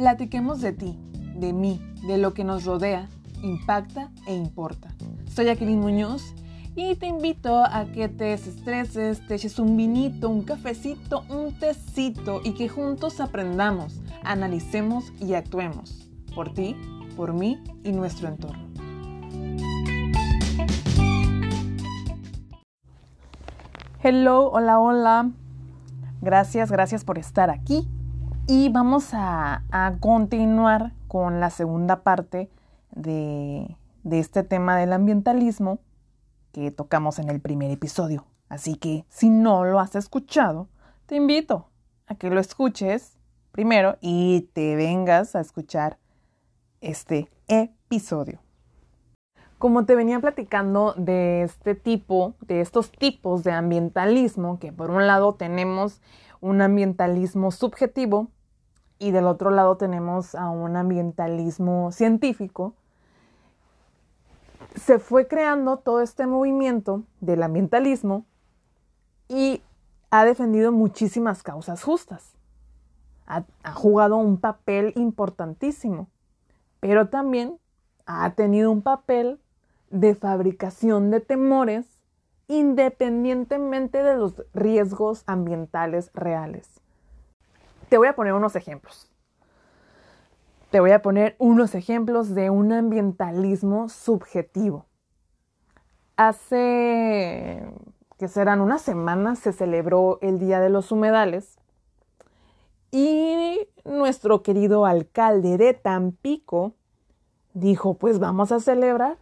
Platiquemos de ti, de mí, de lo que nos rodea, impacta e importa. Soy Jacqueline Muñoz y te invito a que te desestreses, te eches un vinito, un cafecito, un tecito y que juntos aprendamos, analicemos y actuemos por ti, por mí y nuestro entorno. Hello, hola, hola. Gracias, gracias por estar aquí. Y vamos a, continuar con la segunda parte de, de este tema del ambientalismo que tocamos en el primer episodio. Así que si no lo has escuchado, te invito a que lo escuches primero y te vengas a escuchar este episodio. Como te venía platicando de este tipo, de estos tipos de ambientalismo, que por un lado tenemos un ambientalismo subjetivo y del otro lado tenemos a un ambientalismo científico, se fue creando todo este movimiento del ambientalismo y ha defendido muchísimas causas justas. Ha, ha, jugado un papel importantísimo, pero también ha tenido un papel de fabricación de temores independientemente de los riesgos ambientales reales. Te voy a poner unos ejemplos. Te voy a poner unos ejemplos de un ambientalismo subjetivo. Hace que serán unas semanas se celebró el Día de los Humedales y nuestro querido alcalde de Tampico dijo, pues vamos a celebrar.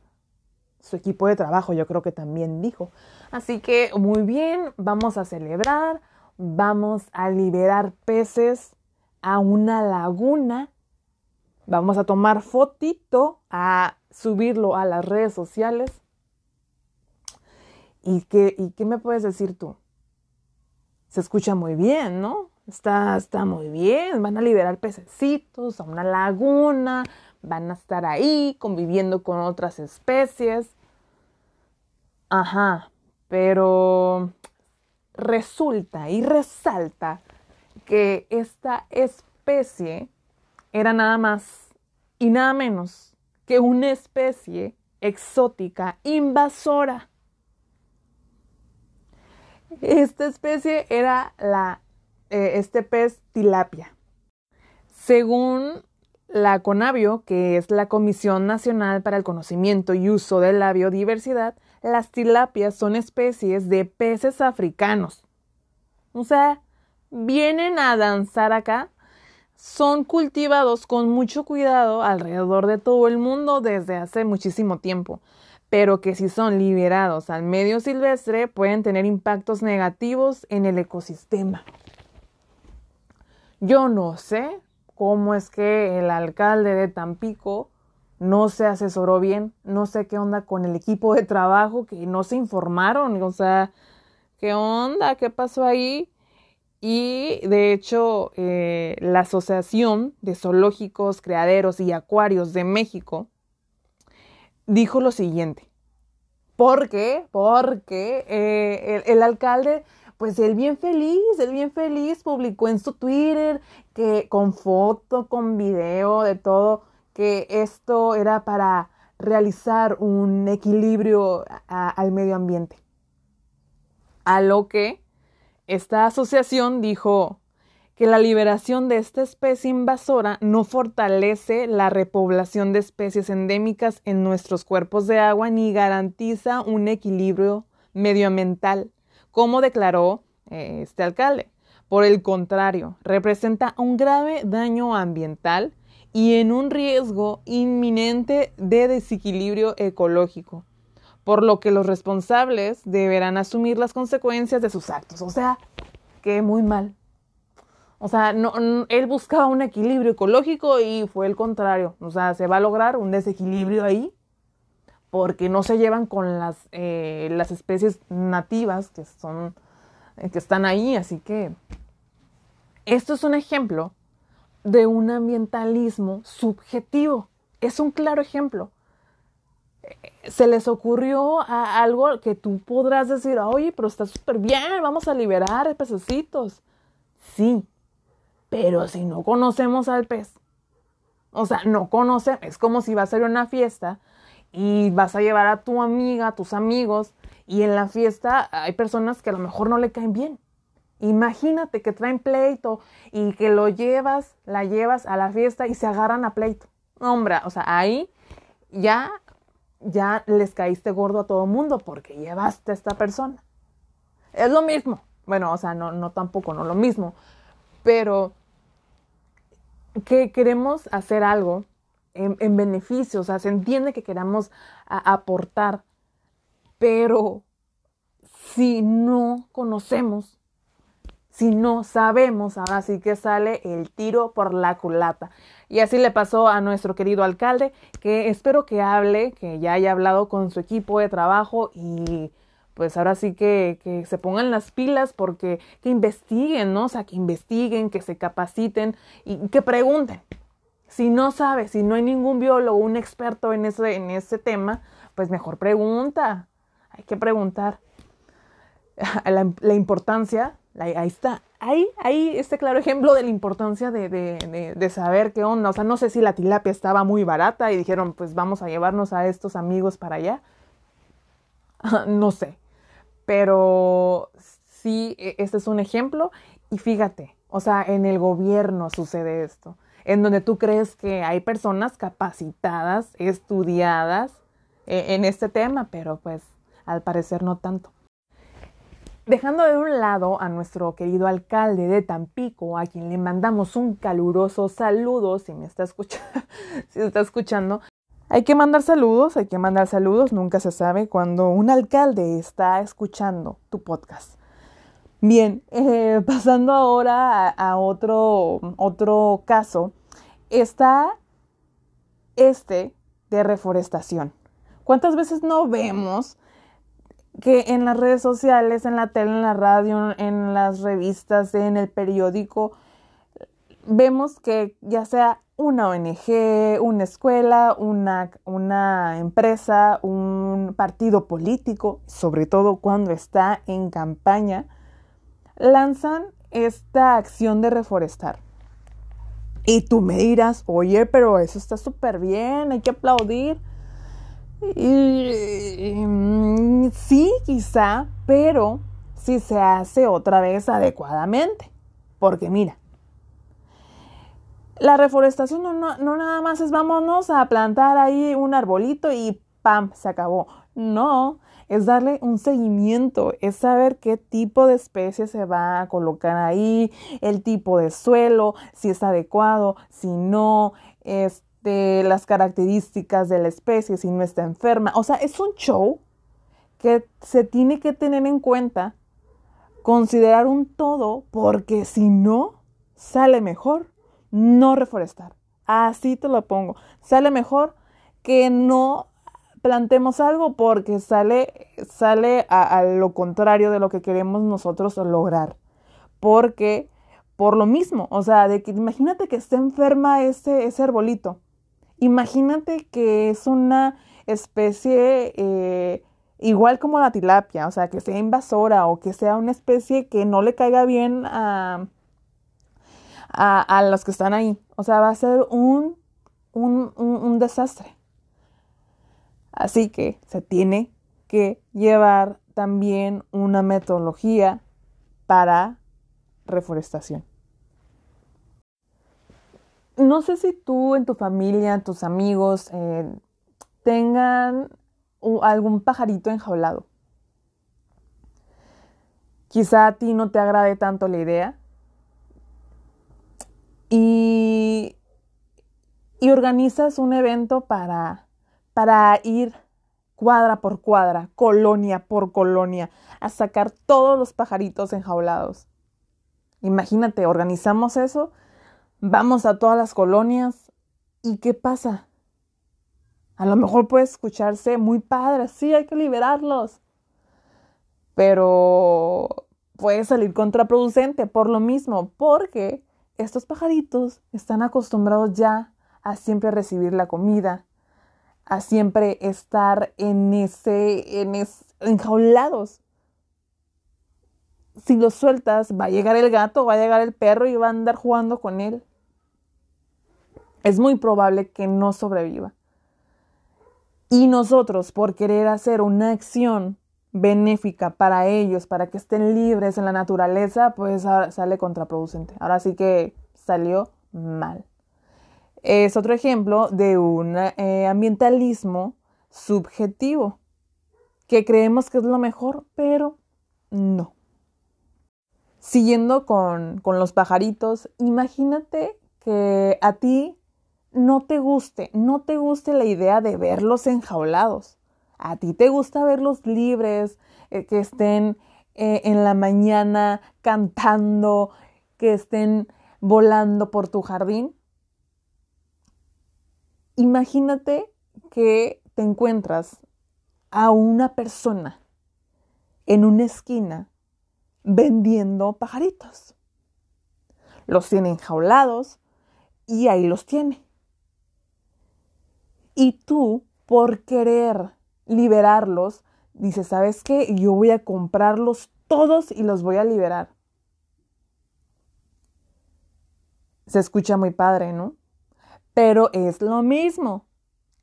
Su equipo de trabajo yo creo que también dijo. Así que muy bien, vamos a celebrar, vamos a liberar peces a una laguna Vamos a tomar fotito, a subirlo a las redes sociales. ¿Y qué, ¿Y qué me puedes decir tú? Se escucha muy bien, ¿no? Está, está muy bien. Van a liberar pececitos a una laguna, van a estar ahí conviviendo con otras especies. Ajá, pero resulta y resalta que esta especie era nada más y nada menos que una especie exótica invasora. Esta especie era la, eh, este pez tilapia. Según la CONABIO, que es la Comisión Nacional para el Conocimiento y Uso de la Biodiversidad, las tilapias son especies de peces africanos. O sea, vienen a danzar acá son cultivados con mucho cuidado alrededor de todo el mundo desde hace muchísimo tiempo, pero que si son liberados al medio silvestre pueden tener impactos negativos en el ecosistema. Yo no sé cómo es que el alcalde de Tampico no se asesoró bien, no sé qué onda con el equipo de trabajo, que no se informaron, o sea, ¿qué onda? ¿Qué pasó ahí? Y de hecho, eh, la Asociación de Zoológicos, Criaderos y Acuarios de México dijo lo siguiente. ¿Por qué? Porque eh, el, alcalde, pues él bien feliz, él bien feliz, publicó en su Twitter que con foto, con video, de todo, que esto era para realizar un equilibrio al medio ambiente. A lo que esta asociación dijo que la liberación de esta especie invasora no fortalece la repoblación de especies endémicas en nuestros cuerpos de agua ni garantiza un equilibrio medioambiental, como declaró eh, este alcalde. Por el contrario, representa un grave daño ambiental y en un riesgo inminente de desequilibrio ecológico por lo que los responsables deberán asumir las consecuencias de sus actos. O sea, que muy mal. O sea, él buscaba un equilibrio ecológico y fue el contrario. O sea, se va a lograr un desequilibrio ahí porque no se llevan con las, eh, las especies nativas que, son, eh, que están ahí. Así que esto es un ejemplo de un ambientalismo subjetivo. Es un claro ejemplo se les ocurrió a algo que tú podrás decir, oye, pero está súper bien, vamos a liberar pececitos. Sí, pero si no conocemos al pez, O sea, no conoce, es como si vas a ir a una fiesta y vas a llevar a tu amiga, a tus amigos, y en la fiesta hay personas que a lo mejor no le caen bien. Imagínate que traen pleito y que lo llevas, la llevas a la fiesta y se agarran a pleito. Hombre, o sea, ahí ya, ya les caíste gordo a todo mundo porque llevaste a esta persona. Es lo mismo. Bueno, o sea, no, no tampoco, no lo mismo. Pero que queremos hacer algo en, beneficio, o sea, se entiende que queramos aportar, pero si no conocemos, si no sabemos, ahora sí que sale el tiro por la culata. Y así le pasó a nuestro querido alcalde, que espero que hable, que ya haya hablado con su equipo de trabajo y pues ahora sí que, que, se pongan las pilas porque que investiguen, ¿no? O sea, que investiguen, que se capaciten y que pregunten. Si no sabes, si no hay ningún biólogo, un experto en ese, en ese tema, pues mejor pregunta. Hay que preguntar. La, importancia, ahí está, ahí, ahí este claro ejemplo de la importancia de, de, de, saber qué onda. O sea, no sé si la tilapia estaba muy barata y dijeron, pues vamos a llevarnos a estos amigos para allá. no sé. Pero sí, e, este es un ejemplo. Y fíjate, o sea, en el gobierno sucede esto en donde tú crees que hay personas capacitadas, estudiadas eh, en este tema, pero pues al parecer no tanto. Dejando de un lado a nuestro querido alcalde de Tampico, a quien le mandamos un caluroso saludo, si me está escuchando, si está escuchando, hay que mandar saludos, hay que mandar saludos, nunca se sabe cuando un alcalde está escuchando tu podcast. Bien, eh, pasando ahora a, otro, otro caso, está este de reforestación. ¿Cuántas veces no vemos que en las redes sociales, en la tele, en la radio, en las revistas, en el periódico, vemos que ya sea una ONG, una escuela, una, una, empresa, un partido político, sobre todo cuando está en campaña, lanzan esta acción de reforestar. Y tú me dirás, oye, pero eso está súper bien, hay que aplaudir. Mm, sí, quizá, pero si se hace otra vez adecuadamente. Porque mira, la reforestación no, no, no, nada más es vámonos a plantar ahí un arbolito y ¡pam! se acabó. No, es darle un seguimiento, es saber qué tipo de especie se va a colocar ahí, el tipo de suelo, si es adecuado, si no, este, las características de la especie, si no está enferma. O sea, es un show que se tiene que tener en cuenta, considerar un todo, porque si no, sale mejor no reforestar. Así te lo pongo. Sale mejor que no plantemos algo porque sale, sale a, lo contrario de lo que queremos nosotros lograr. Porque, por lo mismo, o sea, de que imagínate que esté enferma ese, ese arbolito. Imagínate que es una especie eh, igual como la tilapia, o sea, que sea invasora o que sea una especie que no le caiga bien a, a, los que están ahí. O sea, va a ser un, un desastre. Así que se tiene que llevar también una metodología para reforestación. No sé si tú en tu familia, tus amigos, eh, tengan algún pajarito enjaulado. Quizá a ti no te agrade tanto la idea. Y, y organizas un evento para para ir cuadra por cuadra, colonia por colonia, a sacar todos los pajaritos enjaulados. Imagínate, organizamos eso, vamos a todas las colonias y ¿qué pasa? A lo mejor puede escucharse muy padre, sí, hay que liberarlos, pero puede salir contraproducente por lo mismo, porque estos pajaritos están acostumbrados ya a siempre recibir la comida, a siempre estar en ese, en enjaulados. Si los sueltas, va a llegar el gato, va a llegar el perro y va a andar jugando con él. Es muy probable que no sobreviva. Y nosotros, por querer hacer una acción benéfica para ellos, para que estén libres en la naturaleza, pues sale contraproducente. Ahora sí que salió mal. Es otro ejemplo de un eh, ambientalismo subjetivo, que creemos que es lo mejor, pero no. Siguiendo con, con los pajaritos, imagínate que a ti no te guste, no te guste la idea de verlos enjaulados. A ti te gusta verlos libres, eh, que estén eh, en la mañana cantando, que estén volando por tu jardín. Imagínate que te encuentras a una persona en una esquina vendiendo pajaritos. Los tiene enjaulados y ahí los tiene. Y tú, por querer liberarlos, dices, ¿sabes qué? Yo voy a comprarlos todos y los voy a liberar. Se escucha muy padre, ¿no? Pero es lo mismo.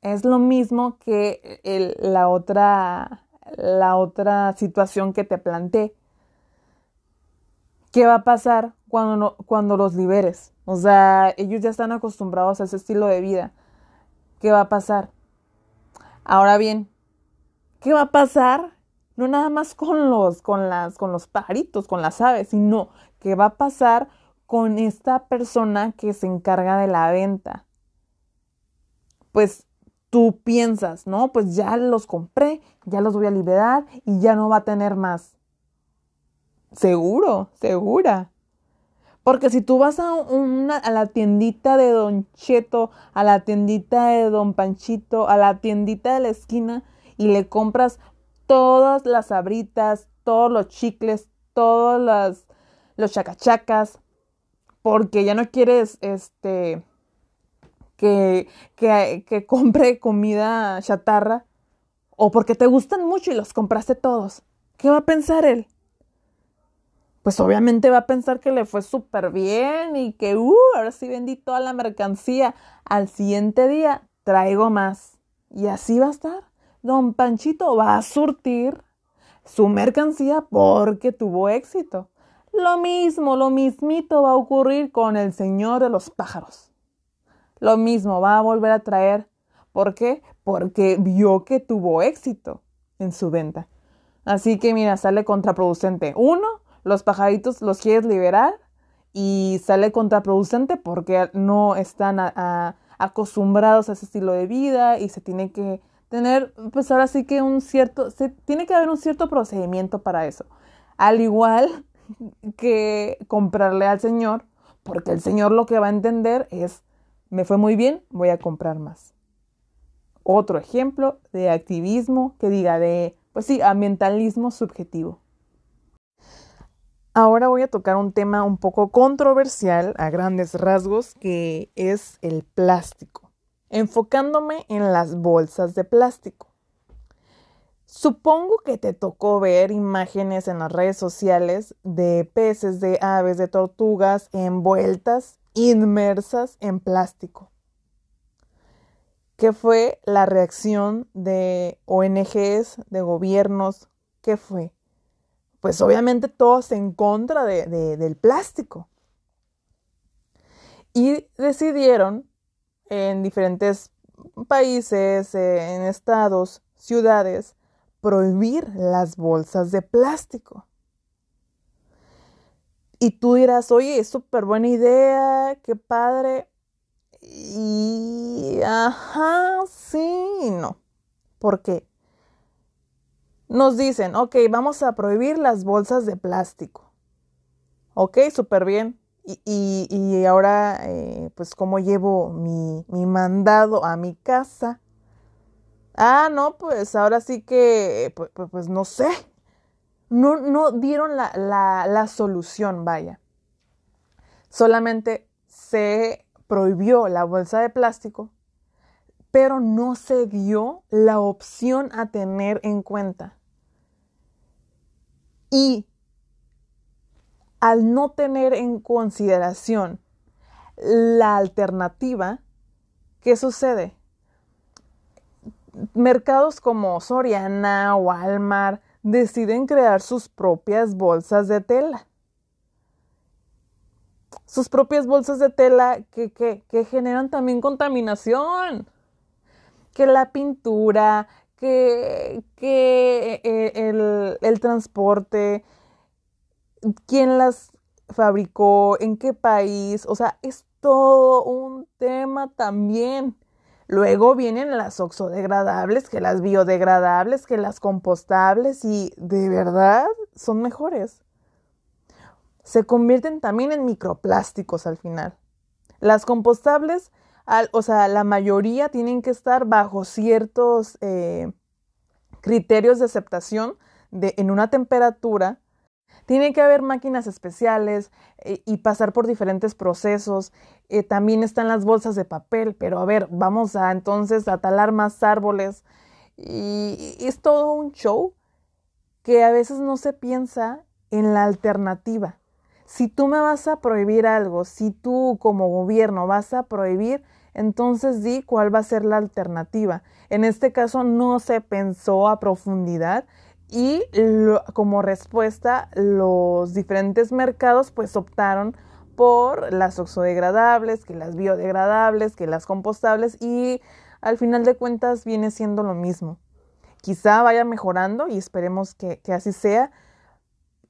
Es lo mismo que la, otra, la otra situación que te planteé. ¿Qué va a pasar cuando, cuando los liberes? O sea, ellos ya están acostumbrados a ese estilo de vida. ¿Qué va a pasar? Ahora bien, ¿qué va a pasar? No nada más con los, con las, con los pajaritos, con las aves, sino qué va a pasar con esta persona que se encarga de la venta. Pues tú piensas, ¿no? Pues ya los compré, ya los voy a liberar y ya no va a tener más. Seguro, segura. Porque si tú vas a, una, a la tiendita de Don Cheto, a la tiendita de Don Panchito, a la tiendita de la esquina y le compras todas las abritas, todos los chicles, todos los, chacachacas, porque ya no quieres este que, que, que compre comida chatarra, o porque te gustan mucho y los compraste todos. ¿Qué va a pensar él? Pues obviamente va a pensar que le fue súper bien y que, uh, ahora sí vendí toda la mercancía. Al siguiente día traigo más. Y así va a estar. Don Panchito va a surtir su mercancía porque tuvo éxito. Lo mismo, lo mismito va a ocurrir con el señor de los pájaros. Lo mismo va a volver a traer. ¿Por qué? Porque vio que tuvo éxito en su venta. Así que mira, sale contraproducente. Uno, los pajaritos los quieres liberar y sale contraproducente porque no están acostumbrados a ese estilo de vida y se tiene que tener, pues ahora sí que un cierto, se, tiene que haber un cierto procedimiento para eso. Al igual que comprarle al Señor, porque el Señor lo que va a entender es, me fue muy bien, voy a comprar más. Otro ejemplo de activismo que diga de, pues sí, ambientalismo subjetivo. Ahora voy a tocar un tema un poco controversial a grandes rasgos que es el plástico, enfocándome en las bolsas de plástico. Supongo que te tocó ver imágenes en las redes sociales de peces, de aves, de tortugas envueltas, inmersas en plástico. ¿Qué fue la reacción de ONGs, de gobiernos? ¿Qué fue? Pues obviamente todos en contra del plástico. Y decidieron en diferentes países, en estados, ciudades, prohibir las bolsas de plástico. Y tú dirás, oye, es súper buena idea, qué padre. Y, ajá, sí, no. ¿Por qué? Nos dicen, ok, vamos a prohibir las bolsas de plástico. Ok, súper bien. Y, y, ahora, eh, pues, ¿cómo llevo mi, mi, mandado a mi casa? Ah, no, pues ahora sí que, pues, pues, pues no sé. No, no dieron la, la, la solución, vaya. Solamente se prohibió la bolsa de plástico, pero no se dio la opción a tener en cuenta. Y al no tener en consideración la alternativa, ¿Qué sucede? Mercados como Soriana, Walmart, deciden crear sus propias bolsas de tela. Sus propias bolsas de tela que, que, generan también contaminación. Que la pintura, que, que eh, el, el transporte, quién las fabricó, en qué país, o sea, es todo un tema también. Luego vienen las oxodegradables, que las biodegradables, que las compostables y de verdad son mejores. Se convierten también en microplásticos al final. Las compostables, o sea, la mayoría tienen que estar bajo ciertos eh, criterios de aceptación de, en una temperatura tiene que haber máquinas especiales eh, y pasar por diferentes procesos. Eh, también están las bolsas de papel, pero a ver, vamos a entonces a talar más árboles. Y, y es todo un show que a veces no se piensa en la alternativa. Si tú me vas a prohibir algo, si tú como gobierno vas a prohibir, entonces di cuál va a ser la alternativa. En este caso no se pensó a profundidad y como respuesta los diferentes mercados pues optaron por las oxodegradables, que las biodegradables, que las compostables y al final de cuentas viene siendo lo mismo. Quizá vaya mejorando y esperemos que, así sea.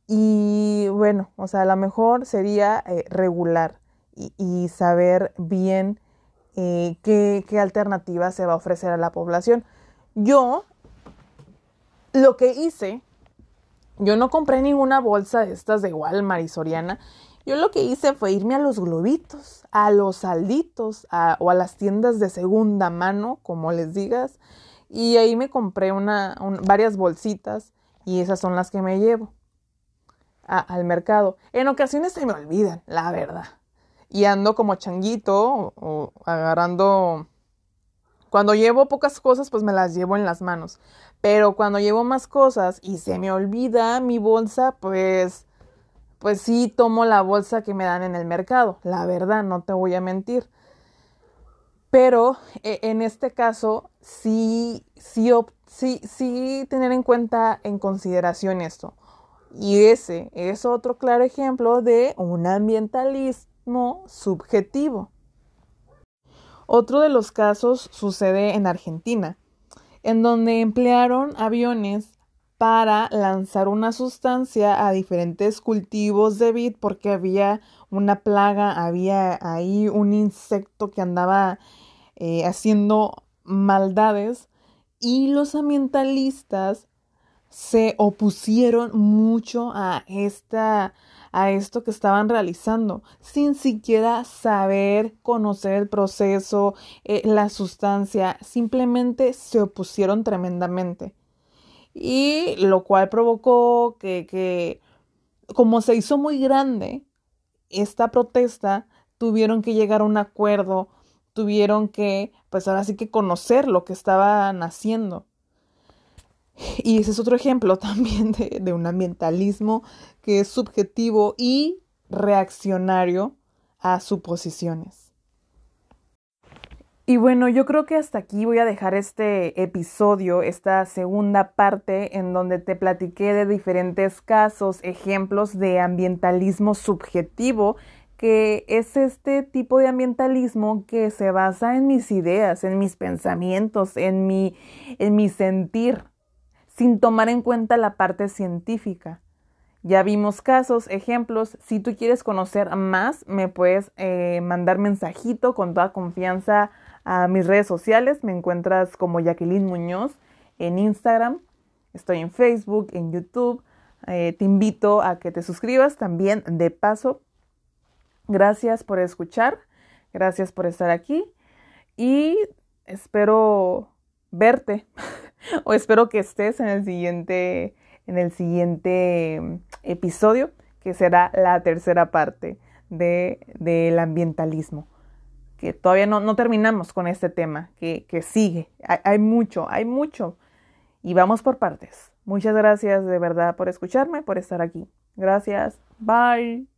Y bueno, o sea, a lo mejor sería eh, regular y, saber bien eh, qué, qué alternativa se va a ofrecer a la población. Yo lo que hice, yo no compré ninguna bolsa de estas de Walmart y Soriana. Yo lo que hice fue irme a los globitos, a los salditos o a las tiendas de segunda mano, como les digas. Y ahí me compré una, varias bolsitas y esas son las que me llevo al mercado. En ocasiones se me olvidan, la verdad. Y ando como changuito o agarrando cuando llevo pocas cosas, pues me las llevo en las manos. Pero cuando llevo más cosas y se me olvida mi bolsa, pues, pues sí tomo la bolsa que me dan en el mercado. La verdad, no te voy a mentir. Pero e, en este caso, sí, sí, sí, sí tener en cuenta, en consideración esto. Y ese es otro claro ejemplo de un ambientalismo subjetivo. Otro de los casos sucede en Argentina, en donde emplearon aviones para lanzar una sustancia a diferentes cultivos de vid porque había una plaga, había ahí un insecto que andaba eh, haciendo maldades y los ambientalistas se opusieron mucho a esta a esto que estaban realizando, sin siquiera saber conocer el proceso, eh, la sustancia, simplemente se opusieron tremendamente. Y lo cual provocó que, que como se hizo muy grande esta protesta, tuvieron que llegar a un acuerdo, tuvieron que, pues ahora sí que conocer lo que estaban haciendo. Y ese es otro ejemplo también de, un ambientalismo que es subjetivo y reaccionario a suposiciones. Y bueno, yo creo que hasta aquí voy a dejar este episodio, esta segunda parte en donde te platiqué de diferentes casos, ejemplos de ambientalismo subjetivo, que es este tipo de ambientalismo que se basa en mis ideas, en mis pensamientos, en mi, en mi sentir, sin tomar en cuenta la parte científica. Ya vimos casos, ejemplos. Si tú quieres conocer más, me puedes eh, mandar mensajito con toda confianza a mis redes sociales. Me encuentras como Jacqueline Muñoz en Instagram. Estoy en Facebook, en YouTube. Eh, te invito a que te suscribas también de paso. Gracias por escuchar. Gracias por estar aquí. Y espero verte. o espero que estés en el siguiente, en el siguiente mm, episodio, que será la tercera parte de, del ambientalismo. Que todavía no, no, terminamos con este tema, que, que sigue. Hay, hay mucho, hay mucho. Y vamos por partes. Muchas gracias de verdad por escucharme, por estar aquí. Gracias. Bye.